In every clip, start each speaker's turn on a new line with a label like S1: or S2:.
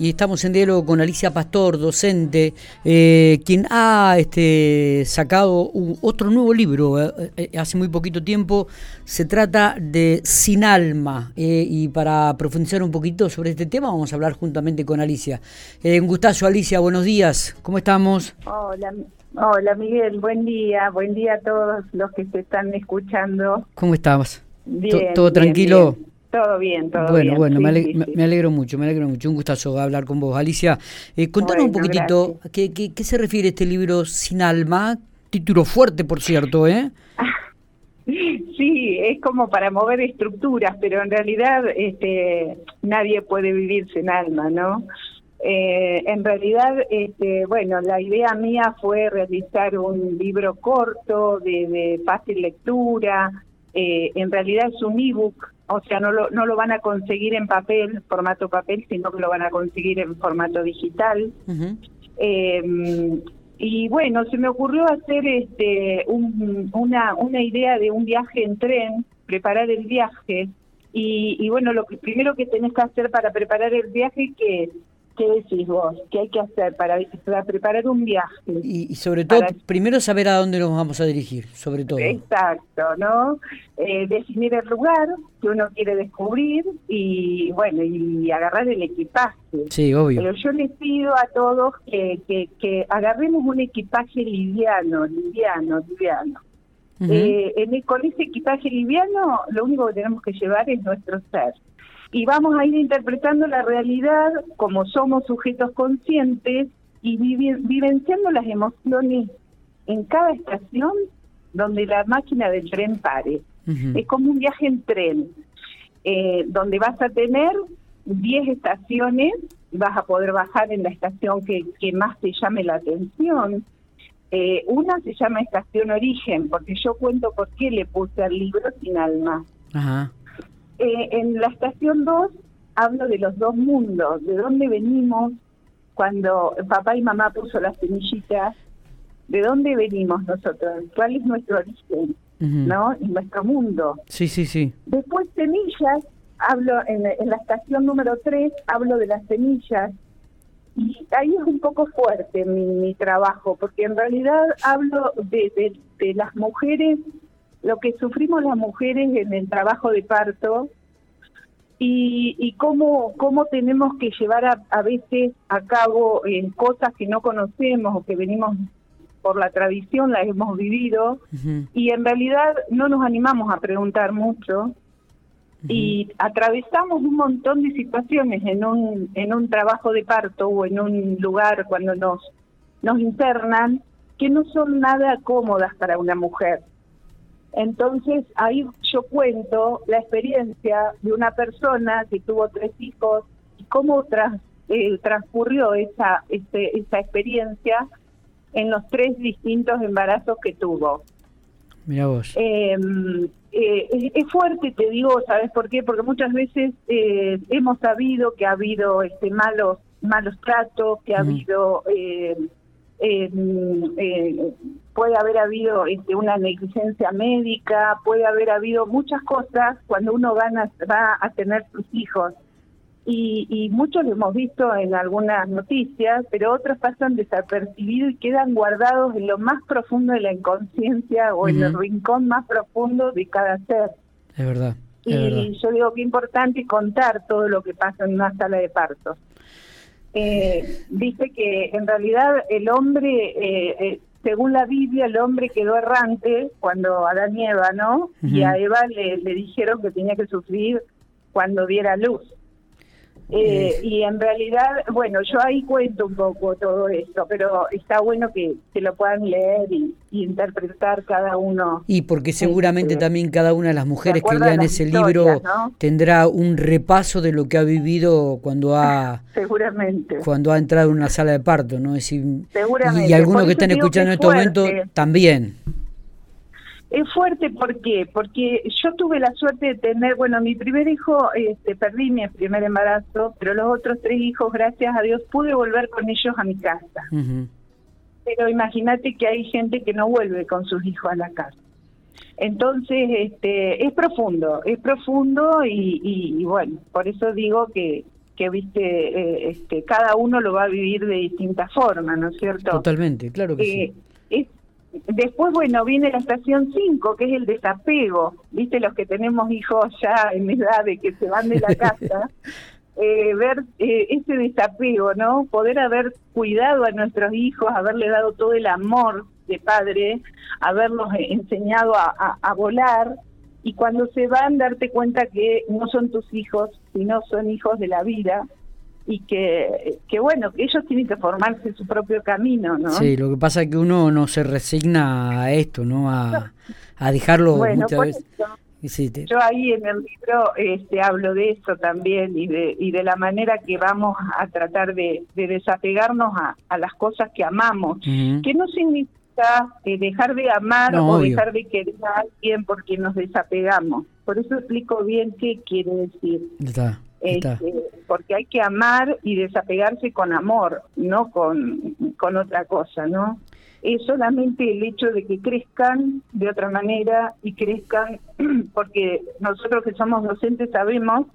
S1: y estamos en diálogo con Alicia Pastor, docente, eh, quien ha este, sacado otro nuevo libro eh, eh, hace muy poquito tiempo. Se trata de Sin Alma. y para profundizar un poquito sobre este tema, vamos a hablar juntamente con Alicia. un gustazo, Alicia, buenos días. ¿Cómo estamos?
S2: Hola. Hola Miguel, buen día, buen día a todos los que se están escuchando.
S1: ¿Cómo estamos?
S2: Bien,
S1: ¿Todo tranquilo?
S2: Todo bien, todo
S1: bien.
S2: Bueno,
S1: bueno, me, alegro mucho, me alegro mucho. Un gustazo hablar con vos. Alicia, eh, contanos un poquitito, ¿qué, qué, se refiere este libro Sin Alma? Título fuerte, por cierto, ¿eh?
S2: Sí, es como para mover estructuras, pero en realidad este, nadie puede vivir sin alma, ¿no? Eh, en realidad, este, bueno, la idea mía fue realizar un libro corto, de, de fácil lectura. Eh, en realidad es un ebook o sea, no lo, no lo van a conseguir en papel, formato papel, sino que lo van a conseguir en formato digital. eh, y bueno, se me ocurrió hacer este una, una idea de un viaje en tren, preparar el viaje. Y, y bueno, lo que, primero que tenés que hacer para preparar el viaje, que ¿Qué decís vos? ¿Qué hay que hacer para, preparar un viaje?
S1: Y, sobre todo, primero saber a dónde nos vamos a dirigir, sobre todo.
S2: Exacto, ¿no? Eh, definir el lugar que uno quiere descubrir y, bueno, y agarrar el equipaje.
S1: Sí, obvio.
S2: Pero yo les pido a todos que, que, que agarremos un equipaje liviano, liviano, liviano. eh, en con ese equipaje liviano, lo único que tenemos que llevar es nuestro ser y vamos a ir interpretando la realidad como somos sujetos conscientes y vivenciando las emociones en cada estación donde la máquina del tren pare. Es como un viaje en tren, eh, donde vas a tener 10 estaciones, vas a poder bajar en la estación que, que más te llame la atención. Eh, una se llama Estación Origen, porque yo cuento por qué le puse al libro Sin Alma. Ajá. Eh, en la estación 2 hablo de los dos mundos, de dónde venimos cuando papá y mamá puso las semillitas, de dónde venimos nosotros, cuál es nuestro origen, ¿no? En nuestro mundo.
S1: Sí, sí, sí.
S2: Después semillas, hablo en, la estación número 3, hablo de las semillas, y ahí es un poco fuerte mi, trabajo, porque en realidad hablo de, de las mujeres lo que sufrimos las mujeres en el trabajo de parto y, y cómo, cómo tenemos que llevar a, veces a cabo eh, cosas que no conocemos o que venimos por la tradición, las hemos vivido y en realidad no nos animamos a preguntar mucho y atravesamos un montón de situaciones en un, en un trabajo de parto o en un lugar cuando nos, nos internan que no son nada cómodas para una mujer. Entonces ahí yo cuento la experiencia de una persona que tuvo tres hijos y cómo eh, transcurrió esa, este, esa experiencia en los tres distintos embarazos que tuvo.
S1: Mira vos.
S2: Em, eh, es, fuerte, te digo, ¿sabes por qué? Porque muchas veces eh, hemos sabido que ha habido este malos malos tratos, que ha habido eh, eh, puede haber habido este, una negligencia médica, puede haber habido muchas cosas cuando uno gana, va a tener sus hijos. Y, y muchos lo hemos visto en algunas noticias, pero otros pasan desapercibidos y quedan guardados en lo más profundo de la inconsciencia o en el rincón más profundo de cada ser.
S1: Es verdad.
S2: y yo digo que es importante contar todo lo que pasa en una sala de partos eh, dice que en realidad el hombre, eh, eh, según la Biblia, el hombre quedó errante cuando Adán y Eva, ¿no? Y a Eva le, le dijeron que tenía que sufrir cuando diera luz. Eh, y en realidad, bueno, yo ahí cuento un poco todo esto, pero está bueno que, se lo puedan leer y, interpretar cada uno.
S1: Y porque seguramente este, también cada una de las mujeres que lean ese libro tendrá un repaso de lo que ha vivido cuando ha
S2: seguramente
S1: cuando ha entrado en una sala de parto, ¿no? Es seguramente. Y, algunos que están escuchando en este momento también.
S2: Es fuerte, ¿por qué? Porque yo tuve la suerte de tener, bueno, mi primer hijo, este, perdí mi primer embarazo, pero los otros tres hijos, gracias a Dios, pude volver con ellos a mi casa. Pero imagínate que hay gente que no vuelve con sus hijos a la casa. Entonces, este, es profundo, es profundo y, y, bueno, por eso digo que, que viste, eh, este, cada uno lo va a vivir de distinta forma, ¿no es cierto?
S1: Totalmente, claro que sí.
S2: Eh, después, bueno, viene la estación 5, que es el desapego, viste, los que tenemos hijos ya en edad de que se van de la casa. Eh, ver ese desapego, ¿no? Poder haber cuidado a nuestros hijos, haberle dado todo el amor de padre, haberlos enseñado a, a volar, y cuando se van darte cuenta que no son tus hijos, sino son hijos de la vida y que, que bueno, que ellos tienen que formarse su propio camino, ¿no?
S1: Sí, lo que pasa es que uno no se resigna a esto, ¿no? A, a dejarlo muchas veces.
S2: Yo ahí en el libro este, hablo de eso también y de, y de la manera que vamos a tratar de, desapegarnos a, a, las cosas que amamos, que no significa eh, dejar de amar o dejar de querer a alguien porque nos desapegamos. Por eso explico bien qué quiere decir. Este, porque hay que amar y desapegarse con amor, no con, con otra cosa, ¿no? Es solamente el hecho de que crezcan de otra manera y crezcan, porque nosotros que somos docentes sabemos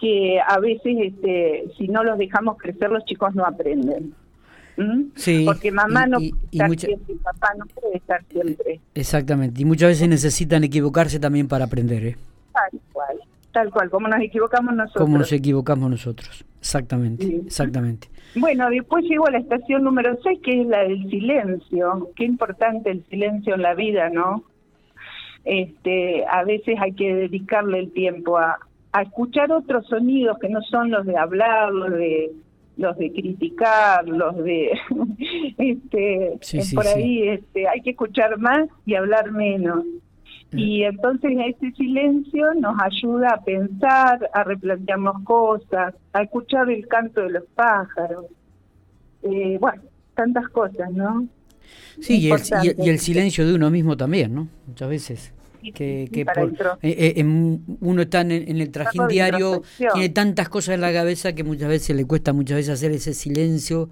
S2: que a veces este, si no los dejamos crecer los chicos no aprenden. Sí, Porque mamá no puede estar siempre, papá no puede estar siempre.
S1: Exactamente, y muchas veces necesitan equivocarse también para aprender. ¿eh?
S2: Tal cual, tal cual, como nos equivocamos nosotros.
S1: Como nos equivocamos nosotros, exactamente, exactamente.
S2: Bueno, después llegó a la estación número 6, que es la del silencio. Qué importante el silencio en la vida, ¿no? Este, a veces hay que dedicarle el tiempo a, a escuchar otros sonidos que no son los de hablar, los de los de criticar, los de este por ahí este hay que escuchar más y hablar menos. Y entonces ese silencio nos ayuda a pensar, a replantearnos cosas, a escuchar el canto de los pájaros. Eh, bueno, tantas cosas, ¿no?
S1: Sí, y el, y el, silencio de uno mismo también, ¿no? Muchas veces que, que por, eh, eh, uno está en, el trajín diario, tiene tantas cosas en la cabeza que muchas veces le cuesta muchas veces hacer ese silencio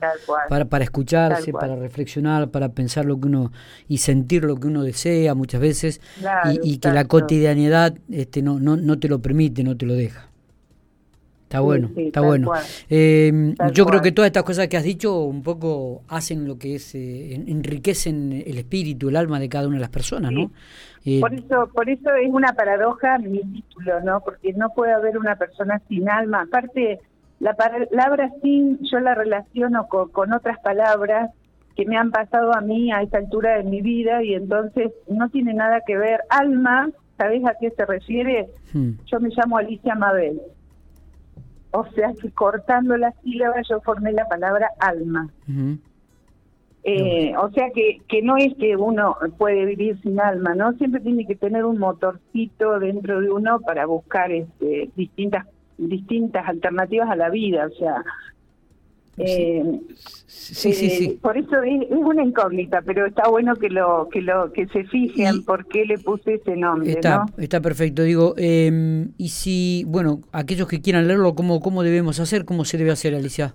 S1: para, para escucharse, para reflexionar, para pensar lo que uno y sentir lo que uno desea muchas veces y, que la cotidianidad este, no, no, no te lo permite, no te lo deja. Está bueno, está bueno. Eh, yo creo que todas estas cosas que has dicho un poco hacen lo que es, eh, enriquecen el espíritu, el alma de cada una de las personas, ¿no?
S2: Eh, por eso, por eso es una paradoja mi título, ¿no? Porque no puede haber una persona sin alma. Aparte, la palabra sin yo la relaciono con, con otras palabras que me han pasado a mí a esta altura de mi vida y entonces no tiene nada que ver. Alma, ¿sabes a qué se refiere? Hmm. Yo me llamo Alicia Mabel. O sea que cortando las sílabas yo formé la palabra alma. eh, o sea que, que no es que uno puede vivir sin alma, ¿no? Siempre tiene que tener un motorcito dentro de uno para buscar este, distintas distintas alternativas a la vida, o sea, eh, sí, sí, sí, eh, Por eso es, una incógnita, pero está bueno que lo que lo que se fijen por qué le puse ese nombre.
S1: Está, está perfecto. Digo, eh, y si, bueno, aquellos que quieran leerlo, ¿cómo, ¿cómo debemos hacer? ¿Cómo se debe hacer, Alicia?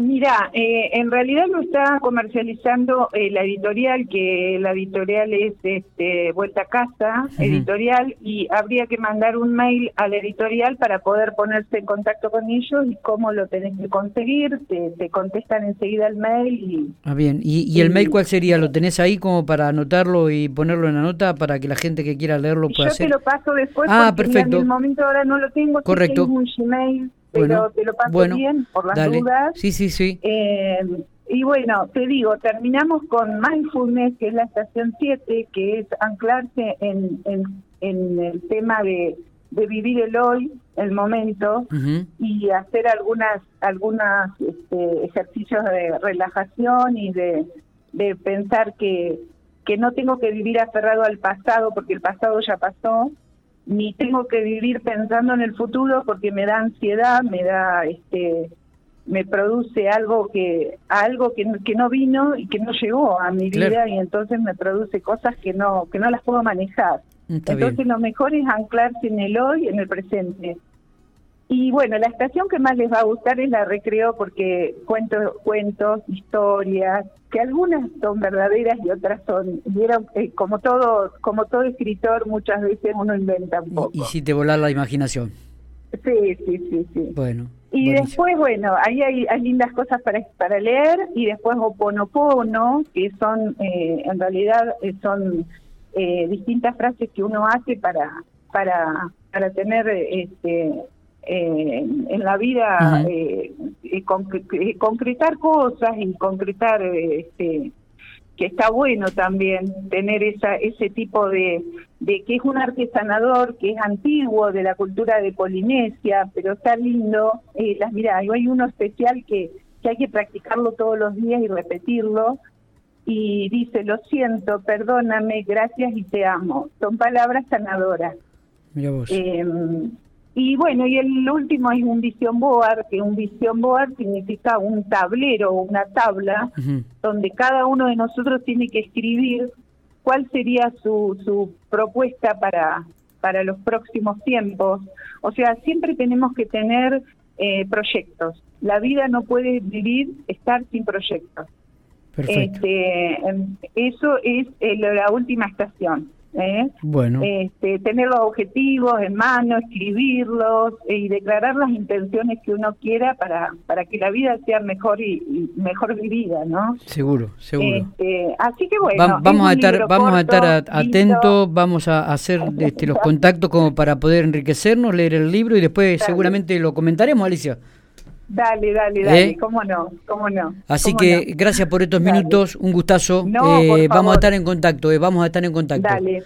S2: Mira, eh, en realidad lo está comercializando eh, la editorial, que la editorial es este, Vuelta a Casa, editorial, y habría que mandar un mail a la editorial para poder ponerse en contacto con ellos y cómo lo tenés que conseguir, te, contestan enseguida el mail. Y,
S1: ah, bien, ¿Y, el mail cuál sería? ¿Lo tenés ahí como para anotarlo y ponerlo en la nota para que la gente que quiera leerlo pueda hacer?
S2: Yo te lo paso después ah, porque perfecto. en el momento ahora no lo tengo,
S1: Correcto.
S2: un Gmail pero te lo paso bien por las dudas.
S1: Sí, sí, sí.
S2: Eh, y bueno, te digo, terminamos con Mindfulness, que es la estación 7, que es anclarse en, en, el tema de, de, vivir el hoy, el momento, y hacer algunas algunas este, ejercicios de relajación y de, de pensar que, que no tengo que vivir aferrado al pasado, porque el pasado ya pasó, ni tengo que vivir pensando en el futuro porque me da ansiedad, me da este me produce algo que algo que, que no vino y que no llegó a mi vida y entonces me produce cosas que no que no las puedo manejar. entonces lo mejor es anclarse en el hoy, en el presente. Y bueno, la estación que más les va a gustar es la recreo porque cuento cuentos, historias, que algunas son verdaderas y otras son, vieron, eh, como todo como todo escritor muchas veces uno inventa un poco.
S1: Y, si te volar la imaginación.
S2: Sí, sí, sí, sí.
S1: Bueno,
S2: Y después, bueno, ahí hay, lindas cosas para, para leer y después Oponopono, que son, eh, en realidad, eh, son eh, distintas frases que uno hace para, para, para tener este, en la vida, concretar cosas y concretar este, que está bueno también tener esa, ese tipo de, de que es un artesanador que es antiguo de la cultura de Polinesia, pero está lindo. Eh, las mira, hay uno especial que, que hay que practicarlo todos los días y repetirlo. Y dice, lo siento, perdóname, gracias y te amo. Son palabras sanadoras.
S1: Mira vos.
S2: Y bueno, y el último es un vision board, que un vision board significa un tablero o una tabla donde cada uno de nosotros tiene que escribir cuál sería su, su propuesta para, para los próximos tiempos. O sea, siempre tenemos que tener eh, proyectos. La vida no puede vivir, estar sin proyectos. Este, em, eso es eh, la última estación. ¿Eh?
S1: Bueno.
S2: Este, tener los objetivos en mano, escribirlos eh, y declarar las intenciones que uno quiera para, para que la vida sea mejor y, mejor vivida, ¿no?
S1: Seguro, seguro.
S2: Este, así que bueno.
S1: vamos, a estar, vamos a estar atentos, vamos a hacer este, los contactos como para poder enriquecernos, leer el libro y después seguramente lo comentaremos, Alicia.
S2: Dale, dale, dale, ¿Eh? cómo no, cómo no.
S1: Así que gracias por estos minutos, un gustazo. Eh, vamos a estar en contacto, eh, vamos a estar en contacto.
S2: Dale.